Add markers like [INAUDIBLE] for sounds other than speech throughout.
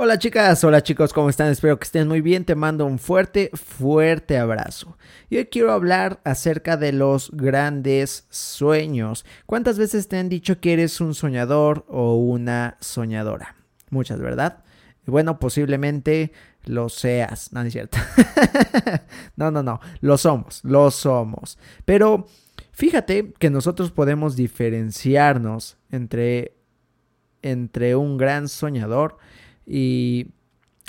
Hola chicas, hola chicos, ¿cómo están? Espero que estén muy bien. Te mando un fuerte, fuerte abrazo. Y hoy quiero hablar acerca de los grandes sueños. ¿Cuántas veces te han dicho que eres un soñador o una soñadora? Muchas, ¿verdad? Bueno, posiblemente lo seas. No, no es cierto. [LAUGHS] no, no, no. Lo somos, lo somos. Pero fíjate que nosotros podemos diferenciarnos entre, entre un gran soñador y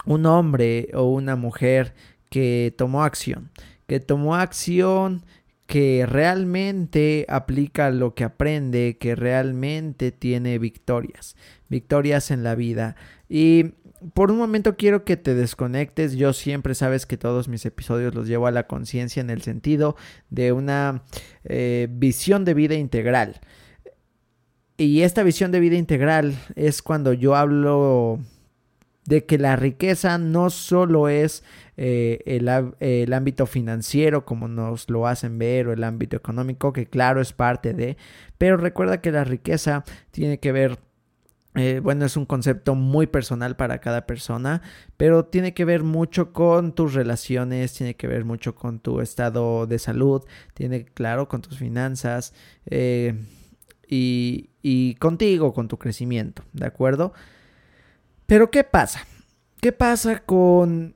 un hombre o una mujer que tomó acción, que tomó acción que realmente aplica lo que aprende, que realmente tiene victorias, victorias en la vida. Y por un momento quiero que te desconectes. Yo siempre sabes que todos mis episodios los llevo a la conciencia en el sentido de una eh, visión de vida integral. Y esta visión de vida integral es cuando yo hablo de que la riqueza no solo es eh, el, ámbito financiero como nos lo hacen ver o el ámbito económico, que claro es parte de, pero recuerda que la riqueza tiene que ver eh, bueno, es un concepto muy personal para cada persona, pero tiene que ver mucho con tus relaciones, tiene que ver mucho con tu estado de salud, tiene, claro, con tus finanzas eh, y, y contigo, con tu crecimiento, ¿de acuerdo? Pero ¿qué pasa? ¿Qué pasa con,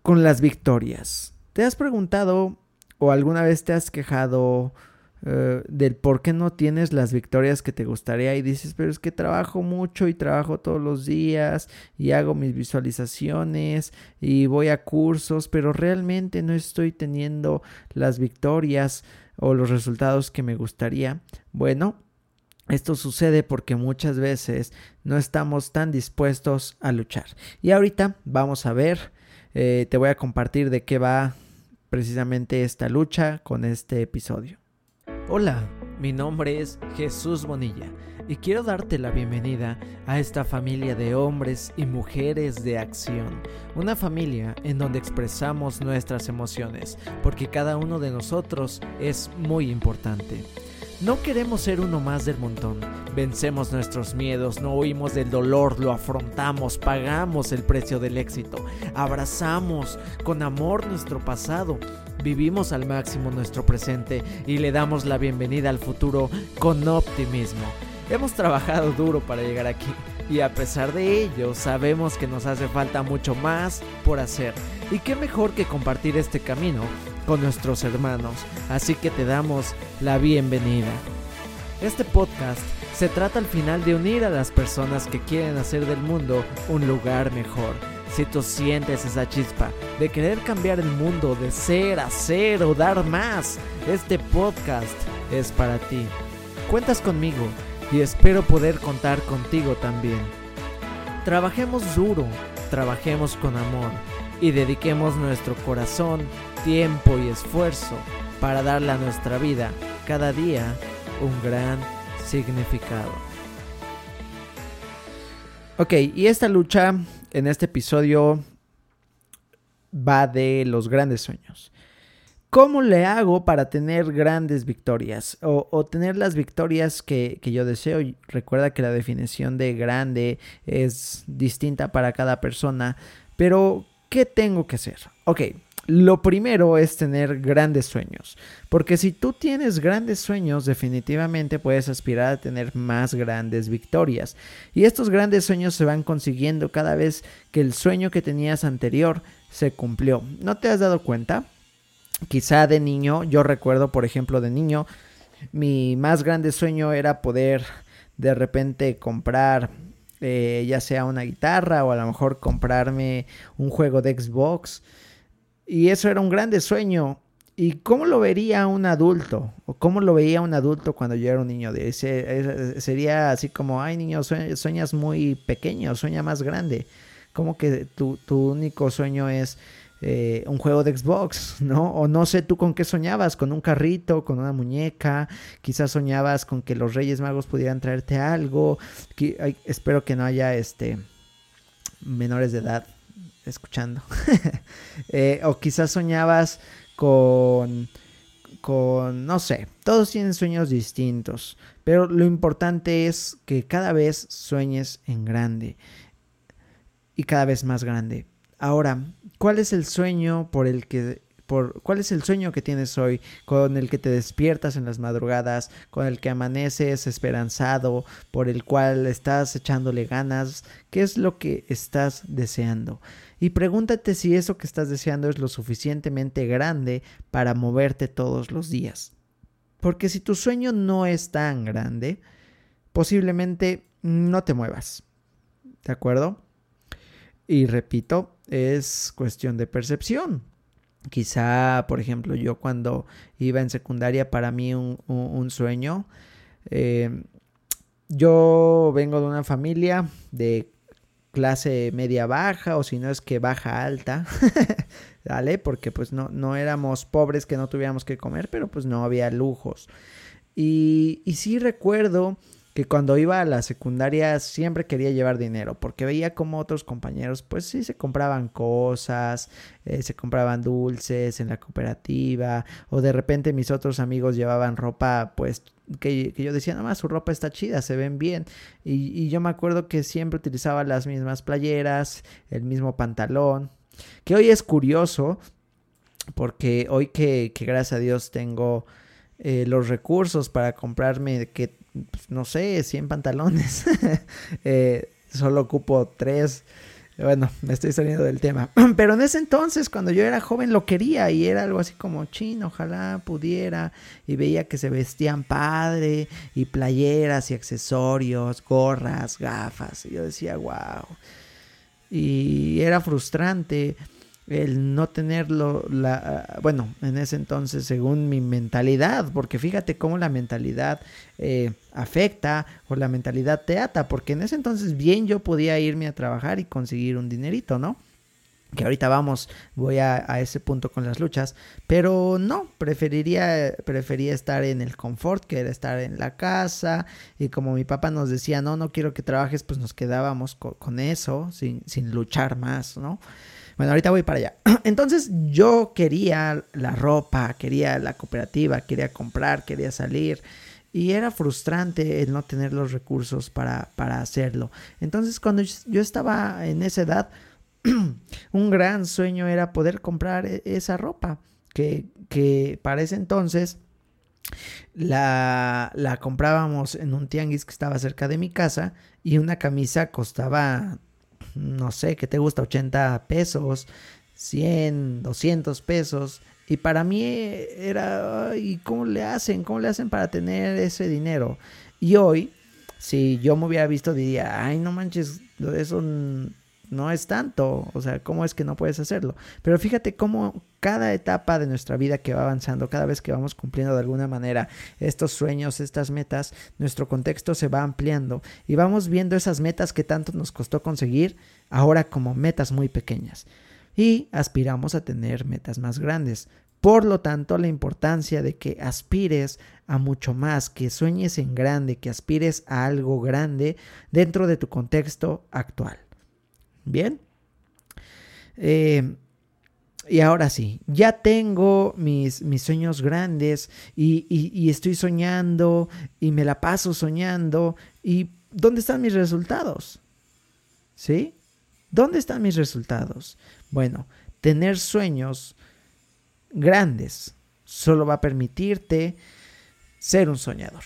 con las victorias? ¿Te has preguntado o alguna vez te has quejado eh, del por qué no tienes las victorias que te gustaría y dices, pero es que trabajo mucho y trabajo todos los días y hago mis visualizaciones y voy a cursos, pero realmente no estoy teniendo las victorias o los resultados que me gustaría? Bueno, esto sucede porque muchas veces no estamos tan dispuestos a luchar. Y ahorita vamos a ver, eh, te voy a compartir de qué va precisamente esta lucha con este episodio. Hola, mi nombre es Jesús Bonilla y quiero darte la bienvenida a esta familia de hombres y mujeres de acción. Una familia en donde expresamos nuestras emociones, porque cada uno de nosotros es muy importante. No queremos ser uno más del montón. Vencemos nuestros miedos, no huimos del dolor, lo afrontamos, pagamos el precio del éxito, abrazamos con amor nuestro pasado, vivimos al máximo nuestro presente y le damos la bienvenida al futuro con optimismo. Hemos trabajado duro para llegar aquí y a pesar de ello sabemos que nos hace falta mucho más por hacer. Y qué mejor que compartir este camino con nuestros hermanos, así que te damos la bienvenida. Este podcast se trata al final de unir a las personas que quieren hacer del mundo un lugar mejor. Si tú sientes esa chispa de querer cambiar el mundo, de ser, hacer o dar más, este podcast es para ti. Cuentas conmigo y espero poder contar contigo también. Trabajemos duro, trabajemos con amor y dediquemos nuestro corazón, tiempo y esfuerzo para darle a nuestra vida cada día un gran significado. Ok, y esta lucha en este episodio va de los grandes sueños. ¿Cómo le hago para tener grandes victorias o, tener las victorias que, que, yo deseo? Recuerda que la definición de grande es distinta para cada persona, pero ¿qué tengo que hacer? Ok, lo primero es tener grandes sueños, porque si tú tienes grandes sueños, definitivamente puedes aspirar a tener más grandes victorias. Y estos grandes sueños se van consiguiendo cada vez que el sueño que tenías anterior se cumplió. ¿No te has dado cuenta? Quizá de niño, yo recuerdo, por ejemplo, de niño, mi más grande sueño era poder de repente comprar eh, ya sea una guitarra o a lo mejor comprarme un juego de Xbox. Y eso era un grande sueño. ¿Y cómo lo vería un adulto? ¿O cómo lo veía un adulto cuando yo era un niño? De ese, sería así como, ay niño, sueñas muy pequeño, sueña más grande. Como que tu, tu único sueño es eh, un juego de Xbox, [LAUGHS] ¿no? O no sé tú con qué soñabas, con un carrito, con una muñeca, quizás soñabas con que los Reyes Magos pudieran traerte algo. espero que no haya este menores de edad escuchando. [LAUGHS] Eh, o quizás soñabas con con, no sé, todos tienen sueños distintos, pero lo importante es que cada vez sueñes en grande. y cada vez más grande. Ahora, ¿cuál es el sueño por el que por cuál es el sueño que tienes hoy, con el que te despiertas en las madrugadas, con el que amaneces esperanzado, por el cual estás echándole ganas, qué es lo que estás deseando. Y pregúntate si eso que estás deseando es lo suficientemente grande para moverte todos los días. Porque si tu sueño no es tan grande, posiblemente no te muevas. ¿De acuerdo? Y repito, es cuestión de percepción. Quizá, por ejemplo, yo cuando iba en secundaria, para mí un, sueño, eh, yo vengo de una familia de clase media baja o si no es que baja alta, [LAUGHS] ¿vale? Porque pues no, no éramos pobres que no tuviéramos que comer, pero pues no había lujos. Y, y sí recuerdo que cuando iba a la secundaria siempre quería llevar dinero, porque veía como otros compañeros, pues sí, se compraban cosas, eh, se compraban dulces en la cooperativa, o de repente mis otros amigos llevaban ropa, pues que, yo decía, nada más su ropa está chida, se ven bien. Y, y yo me acuerdo que siempre utilizaba las mismas playeras, el mismo pantalón, que hoy es curioso, porque hoy que, que gracias a Dios tengo... Eh, los recursos para comprarme que pues, no sé, 100 pantalones. [LAUGHS] Eh, solo ocupo 3. Bueno, me estoy saliendo del tema. [CLEARS THROAT] Pero en ese entonces, cuando yo era joven, lo quería y era algo así como chino, ojalá pudiera. Y veía que se vestían padre y playeras y accesorios, gorras, gafas. Y yo decía, wow. Y era frustrante el no tenerlo, la, bueno, en ese entonces según mi mentalidad, porque fíjate cómo la mentalidad eh, afecta o la mentalidad te ata, porque en ese entonces bien yo podía irme a trabajar y conseguir un dinerito, ¿no? Que ahorita vamos, voy a, a ese punto con las luchas, pero no, preferiría, prefería estar en el confort que era estar en la casa y como mi papá nos decía, no, no quiero que trabajes, pues nos quedábamos con, eso, sin, sin luchar más, ¿no? Bueno, ahorita voy para allá. [CLEARS THROAT] Entonces yo quería la ropa, quería la cooperativa, quería comprar, quería salir. Y era frustrante el no tener los recursos para, para hacerlo. Entonces cuando yo estaba en esa edad, [CLEARS THROAT] un gran sueño era poder comprar e, esa ropa. Que, que para ese entonces la, la comprábamos en un tianguis que estaba cerca de mi casa y una camisa costaba no sé, ¿qué te gusta? 80 pesos, 100, 200 pesos. Y para mí era, ¿y cómo le hacen? ¿Cómo le hacen para tener ese dinero? Y hoy, si yo me hubiera visto, diría, ay, no manches, eso no es tanto, o sea, ¿cómo es que no puedes hacerlo? Pero fíjate cómo cada etapa de nuestra vida que va avanzando, cada vez que vamos cumpliendo de alguna manera estos sueños, estas metas, nuestro contexto se va ampliando y vamos viendo esas metas que tanto nos costó conseguir ahora como metas muy pequeñas y aspiramos a tener metas más grandes. Por lo tanto, la importancia de que aspires a mucho más, que sueñes en grande, que aspires a algo grande dentro de tu contexto actual. Bien. Eh, y ahora sí, ya tengo mis, mis sueños grandes y, y, estoy soñando y me la paso soñando. ¿Y dónde están mis resultados? ¿Sí? ¿Dónde están mis resultados? Bueno, tener sueños grandes solo va a permitirte ser un soñador.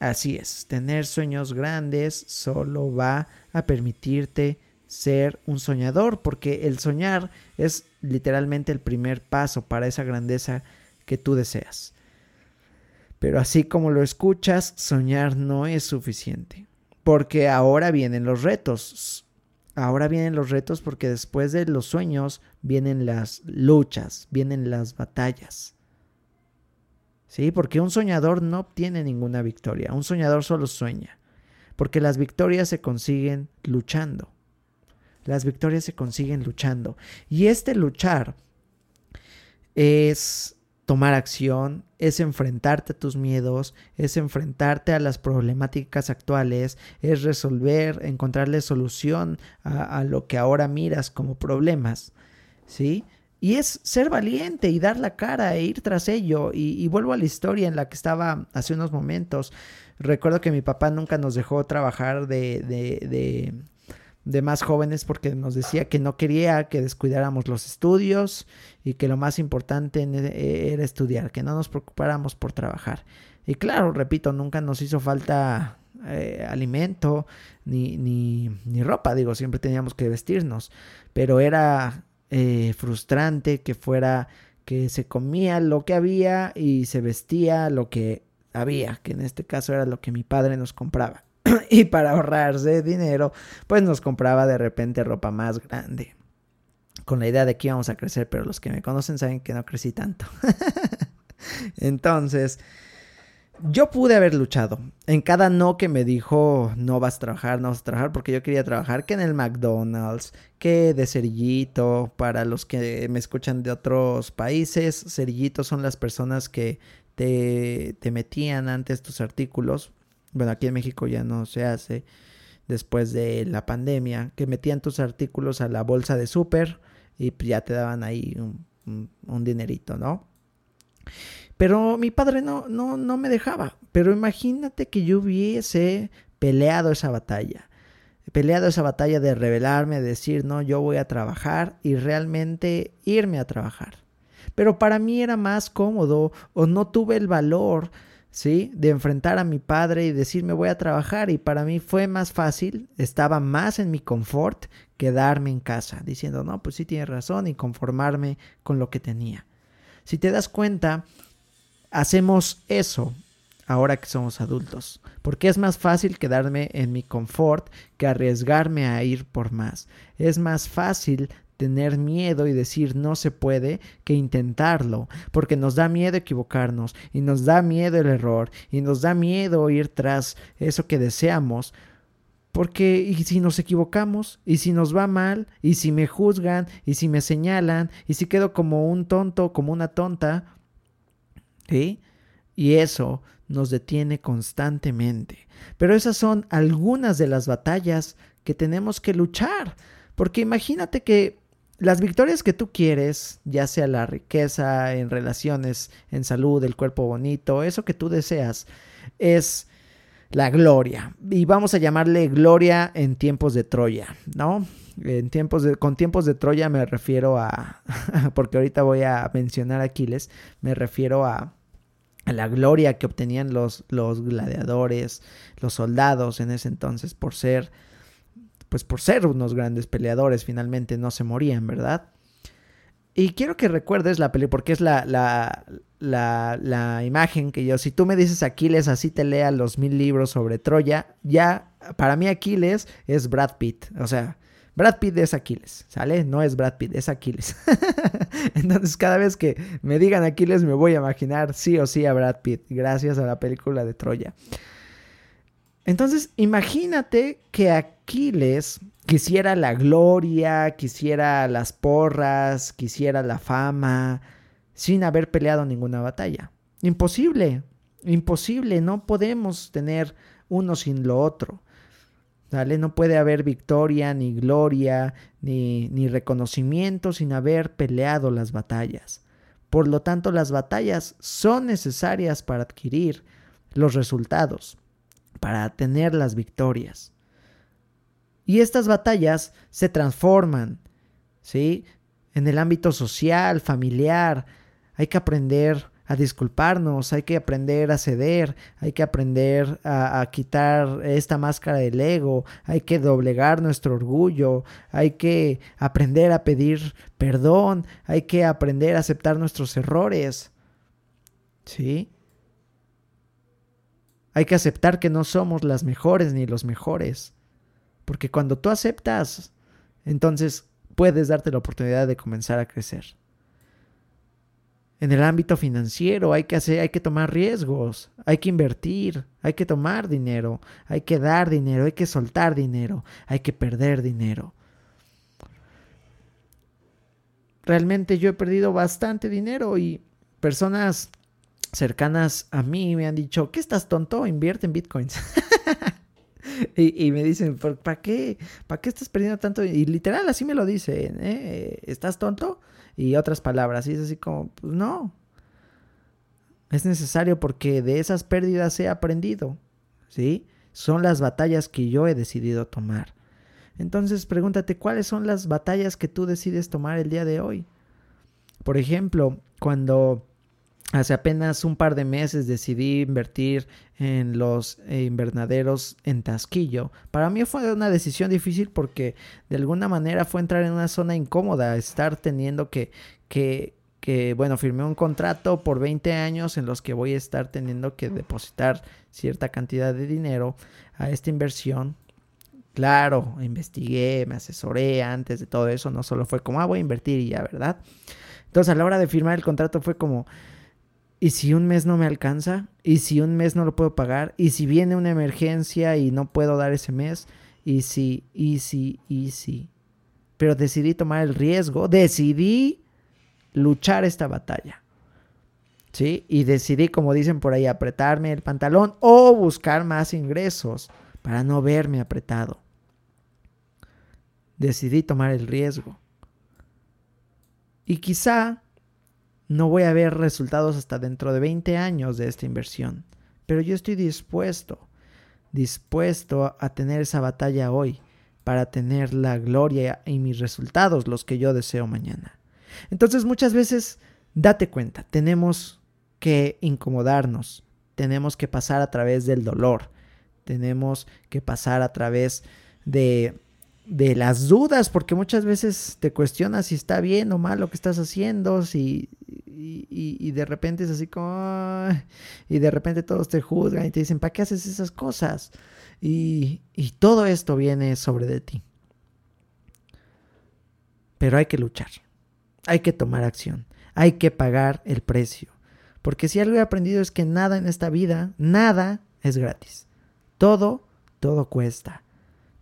Así es, tener sueños grandes solo va a permitirte ser un soñador, porque el soñar es literalmente el primer paso para esa grandeza que tú deseas. Pero así como lo escuchas, soñar no es suficiente, porque ahora vienen los retos. Ahora vienen los retos porque después de los sueños vienen las luchas, vienen las batallas. Sí, porque un soñador no obtiene ninguna victoria, un soñador solo sueña, porque las victorias se consiguen luchando. Las victorias se consiguen luchando. Y este luchar es tomar acción, es enfrentarte a tus miedos, es enfrentarte a las problemáticas actuales, es resolver, encontrarle solución a, lo que ahora miras como problemas, ¿sí? Y es ser valiente y dar la cara e ir tras ello. Y, vuelvo a la historia en la que estaba hace unos momentos. Recuerdo que mi papá nunca nos dejó trabajar de, de de más jóvenes porque nos decía que no quería que descuidáramos los estudios y que lo más importante e, era estudiar, que no nos preocupáramos por trabajar. Y claro, repito, nunca nos hizo falta eh, alimento ni, ni, ni, ropa, digo, siempre teníamos que vestirnos, pero era eh, frustrante que fuera que se comía lo que había y se vestía lo que había, que en este caso era lo que mi padre nos compraba. [CLEARS THROAT] y para ahorrarse dinero, pues nos compraba de repente ropa más grande. Con la idea de que íbamos a crecer, pero los que me conocen saben que no crecí tanto. [LAUGHS] Entonces, yo pude haber luchado. En cada no que me dijo, no vas a trabajar, no vas a trabajar, porque yo quería trabajar, que en el McDonald's, que de cerillito, para los que me escuchan de otros países, cerillitos son las personas que te, te metían antes tus artículos. Bueno, aquí en México ya no se hace después de la pandemia, que metían tus artículos a la bolsa de súper y ya te daban ahí un, un dinerito, ¿no? Pero mi padre no, no, no me dejaba. Pero imagínate que yo hubiese peleado esa batalla. Peleado esa batalla de rebelarme, de decir, no, yo voy a trabajar y realmente irme a trabajar. Pero para mí era más cómodo o no tuve el valor, ¿sí? De enfrentar a mi padre y decirme voy a trabajar y para mí fue más fácil, estaba más en mi confort quedarme en casa, diciendo, no, pues sí tienes razón y conformarme con lo que tenía. Si te das cuenta, hacemos eso ahora que somos adultos, porque es más fácil quedarme en mi confort que arriesgarme a ir por más. Es más fácil tener miedo y decir no se puede que intentarlo, porque nos da miedo equivocarnos y nos da miedo el error y nos da miedo ir tras eso que deseamos. Porque y si nos equivocamos, y si nos va mal, y si me juzgan, y si me señalan, y si quedo como un tonto, como una tonta, y eso nos detiene constantemente. Pero esas son algunas de las batallas que tenemos que luchar. Porque imagínate que las victorias que tú quieres, ya sea la riqueza en relaciones, en salud, el cuerpo bonito, eso que tú deseas, es la gloria. Y vamos a llamarle gloria en tiempos de Troya, ¿no? En tiempos de, con tiempos de Troya me refiero a, [LAUGHS] porque ahorita voy a mencionar a Aquiles, me refiero a la gloria que obtenían los, los gladiadores, los soldados en ese entonces por ser, pues por ser unos grandes peleadores, finalmente no se morían, ¿verdad? Y quiero que recuerdes la película, porque es la, la, la, la, imagen que yo, si tú me dices Aquiles, así te lea los mil libros sobre Troya, ya, para mí Aquiles es Brad Pitt, o sea, Brad Pitt es Aquiles, ¿sale? No es Brad Pitt, es Aquiles. [LAUGHS] Entonces cada vez que me digan Aquiles me voy a imaginar sí o sí a Brad Pitt, gracias a la película de Troya. Entonces imagínate que Aquiles quisiera la gloria, quisiera las porras, quisiera la fama, sin haber peleado ninguna batalla. Imposible, imposible, no podemos tener uno sin lo otro. No puede haber victoria, ni gloria, ni, ni reconocimiento sin haber peleado las batallas. Por lo tanto, las batallas son necesarias para adquirir los resultados, para tener las victorias. Y estas batallas se transforman, ¿sí? En el ámbito social, familiar, hay que aprender a disculparnos, hay que aprender a ceder, hay que aprender a, quitar esta máscara del ego, hay que doblegar nuestro orgullo, hay que aprender a pedir perdón, hay que aprender a aceptar nuestros errores. ¿Sí? Hay que aceptar que no somos las mejores ni los mejores. Porque cuando tú aceptas, entonces puedes darte la oportunidad de comenzar a crecer. En el ámbito financiero hay que hacer, hay que tomar riesgos, hay que invertir, hay que tomar dinero, hay que dar dinero, hay que soltar dinero, hay que perder dinero. Realmente yo he perdido bastante dinero y personas cercanas a mí me han dicho, ¿qué estás tonto? Invierte en bitcoins. [LAUGHS] y, me dicen, ¿para qué? ¿Para qué estás perdiendo tanto? Y literal así me lo dicen, ¿eh? ¿Estás tonto? y otras palabras. Y es así como, pues no. Es necesario porque de esas pérdidas he aprendido. ¿Sí? Son las batallas que yo he decidido tomar. Entonces pregúntate cuáles son las batallas que tú decides tomar el día de hoy. Por ejemplo, cuando hace apenas un par de meses decidí invertir en los invernaderos en Tasquillo. Para mí fue una decisión difícil porque de alguna manera fue entrar en una zona incómoda, estar teniendo que, que, que, bueno, firmé un contrato por 20 años en los que voy a estar teniendo que depositar cierta cantidad de dinero a esta inversión. Claro, investigué, me asesoré antes de todo eso, no solo fue como, ah, voy a invertir y ya, ¿verdad? Entonces a la hora de firmar el contrato fue como, ¿y si un mes no me alcanza? ¿Y si un mes no lo puedo pagar? ¿Y si viene una emergencia y no puedo dar ese mes? ¿Y si, y si, y si? Pero decidí tomar el riesgo, decidí luchar esta batalla. ¿Sí? Y decidí, como dicen por ahí, apretarme el pantalón o buscar más ingresos para no verme apretado. Decidí tomar el riesgo. Y quizá no voy a ver resultados hasta dentro de 20 años de esta inversión, pero yo estoy dispuesto, dispuesto a tener esa batalla hoy para tener la gloria y mis resultados, los que yo deseo mañana. Entonces muchas veces, date cuenta, tenemos que incomodarnos, tenemos que pasar a través del dolor, tenemos que pasar a través de de las dudas, porque muchas veces te cuestionas si está bien o mal lo que estás haciendo, si, y, de repente es así como... Y de repente todos te juzgan y te dicen, ¿para qué haces esas cosas? Y, y todo esto viene sobre de ti. Pero hay que luchar, hay que tomar acción, hay que pagar el precio. Porque si algo he aprendido es que nada en esta vida, nada es gratis. Todo, todo cuesta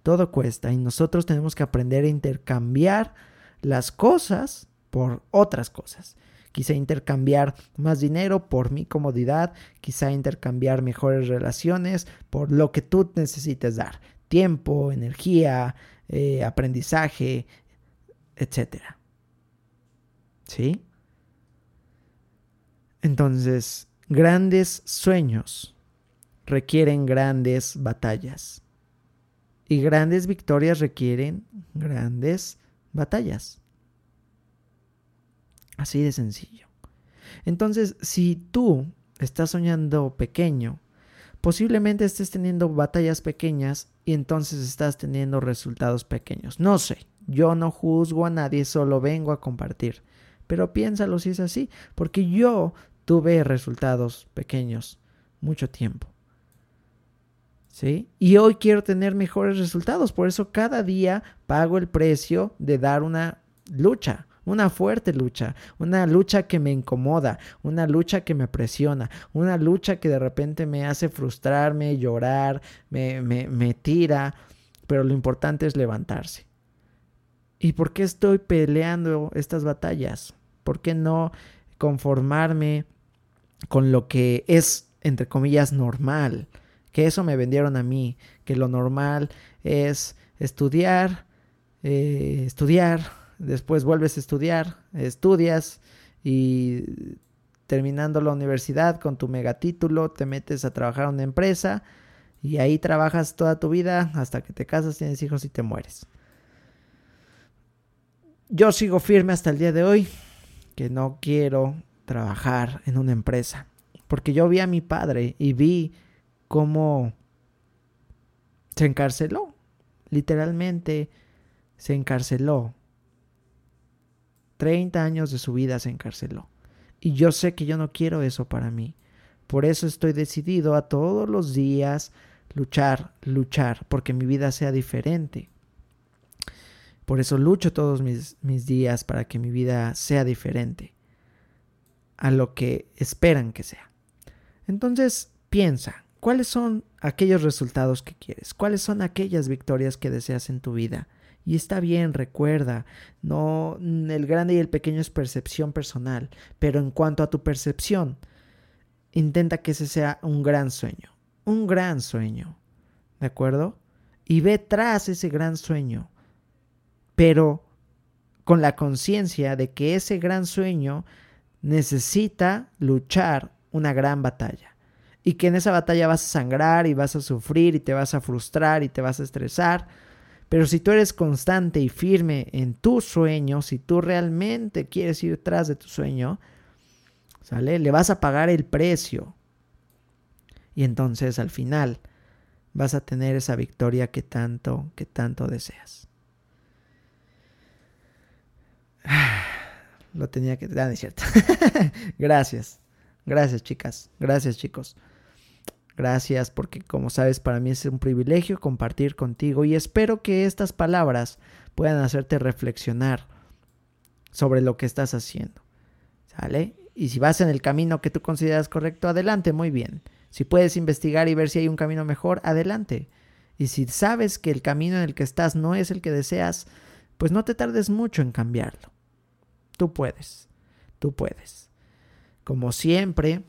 todo cuesta y nosotros tenemos que aprender a intercambiar las cosas por otras cosas. Quizá intercambiar más dinero por mi comodidad, quizá intercambiar mejores relaciones por lo que tú necesites dar. Tiempo, energía, eh, aprendizaje, etc. ¿Sí? Entonces, grandes sueños requieren grandes batallas. Y grandes victorias requieren grandes batallas. Así de sencillo. Entonces, si tú estás soñando pequeño, posiblemente estés teniendo batallas pequeñas y entonces estás teniendo resultados pequeños. No sé, yo no juzgo a nadie, solo vengo a compartir. Pero piénsalo si es así, porque yo tuve resultados pequeños mucho tiempo. Y hoy quiero tener mejores resultados, por eso cada día pago el precio de dar una lucha, una fuerte lucha, una lucha que me incomoda, una lucha que me presiona, una lucha que de repente me hace frustrarme, llorar, me, me, me tira, pero lo importante es levantarse. ¿Y por qué estoy peleando estas batallas? ¿Por qué no conformarme con lo que es, entre comillas, normal? que eso me vendieron a mí, que lo normal es estudiar, eh, estudiar, después vuelves a estudiar, estudias y terminando la universidad con tu megatítulo te metes a trabajar en una empresa y ahí trabajas toda tu vida hasta que te casas, tienes hijos y te mueres. Yo sigo firme hasta el día de hoy que no quiero trabajar en una empresa, porque yo vi a mi padre y vi cómo se encarceló. Literalmente se encarceló. 30 años de su vida se encarceló. Y yo sé que yo no quiero eso para mí. Por eso estoy decidido a todos los días luchar, luchar, porque mi vida sea diferente. Por eso lucho todos mis, mis días para que mi vida sea diferente a lo que esperan que sea. Entonces, piensa, ¿Cuáles son aquellos resultados que quieres? ¿Cuáles son aquellas victorias que deseas en tu vida? Y está bien, recuerda, no el grande y el pequeño es percepción personal, pero en cuanto a tu percepción, intenta que ese sea un gran sueño, un gran sueño, ¿de acuerdo? Y ve tras ese gran sueño, pero con la conciencia de que ese gran sueño necesita luchar una gran batalla y que en esa batalla vas a sangrar y vas a sufrir y te vas a frustrar y te vas a estresar, Pero si tú eres constante y firme en tu sueño, si tú realmente quieres ir tras de tu sueño, ¿sale? Le vas a pagar el precio. Y entonces al final vas a tener esa victoria que tanto, que tanto deseas. [SIGHS] Lo tenía que... ah, es cierto. [LAUGHS] Gracias. Gracias, chicas. Gracias, chicos. Gracias porque como sabes para mí es un privilegio compartir contigo y espero que estas palabras puedan hacerte reflexionar sobre lo que estás haciendo. ¿Sale? Y si vas en el camino que tú consideras correcto, adelante, muy bien. Si puedes investigar y ver si hay un camino mejor, adelante. Y si sabes que el camino en el que estás no es el que deseas, pues no te tardes mucho en cambiarlo. Tú puedes, tú puedes. Como siempre,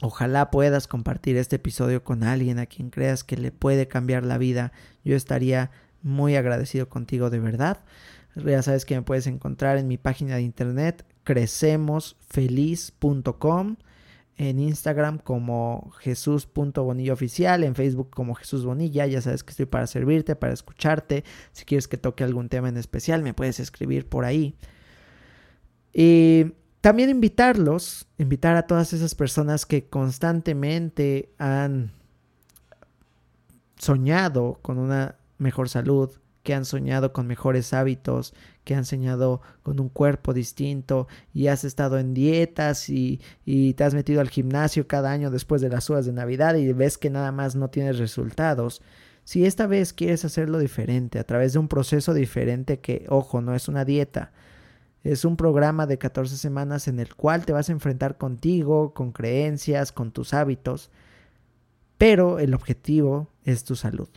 Ojalá puedas compartir este episodio con alguien a quien creas que le puede cambiar la vida. Yo estaría muy agradecido contigo de verdad. Ya sabes que me puedes encontrar en mi página de internet crecemosfeliz.com, en Instagram como Jesús.bonilla oficial, en Facebook como Jesús Bonilla. Ya sabes que estoy para servirte, para escucharte. Si quieres que toque algún tema en especial, me puedes escribir por ahí. Y también invitarlos, invitar a todas esas personas que constantemente han soñado con una mejor salud, que han soñado con mejores hábitos, que han soñado con un cuerpo distinto y has estado en dietas y, y, te has metido al gimnasio cada año después de las horas de Navidad y ves que nada más no tienes resultados. Si esta vez quieres hacerlo diferente, a través de un proceso diferente que, ojo, no es una dieta, es un programa de 14 semanas en el cual te vas a enfrentar contigo, con creencias, con tus hábitos. Pero el objetivo es tu salud,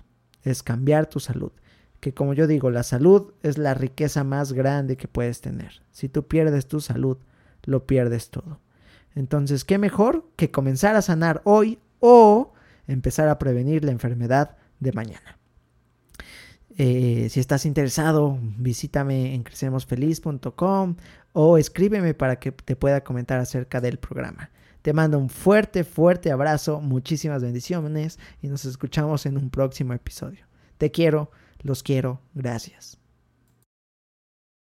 es cambiar tu salud. Que como yo digo, la salud es la riqueza más grande que puedes tener. Si tú pierdes tu salud, lo pierdes todo. Entonces, ¿qué mejor que comenzar a sanar hoy o empezar a prevenir la enfermedad de mañana? Eh, si estás interesado, visítame en crecemosfeliz.com o escríbeme para que te pueda comentar acerca del programa. Te mando un fuerte, fuerte abrazo, muchísimas bendiciones y nos escuchamos en un próximo episodio. Te quiero, los quiero, gracias.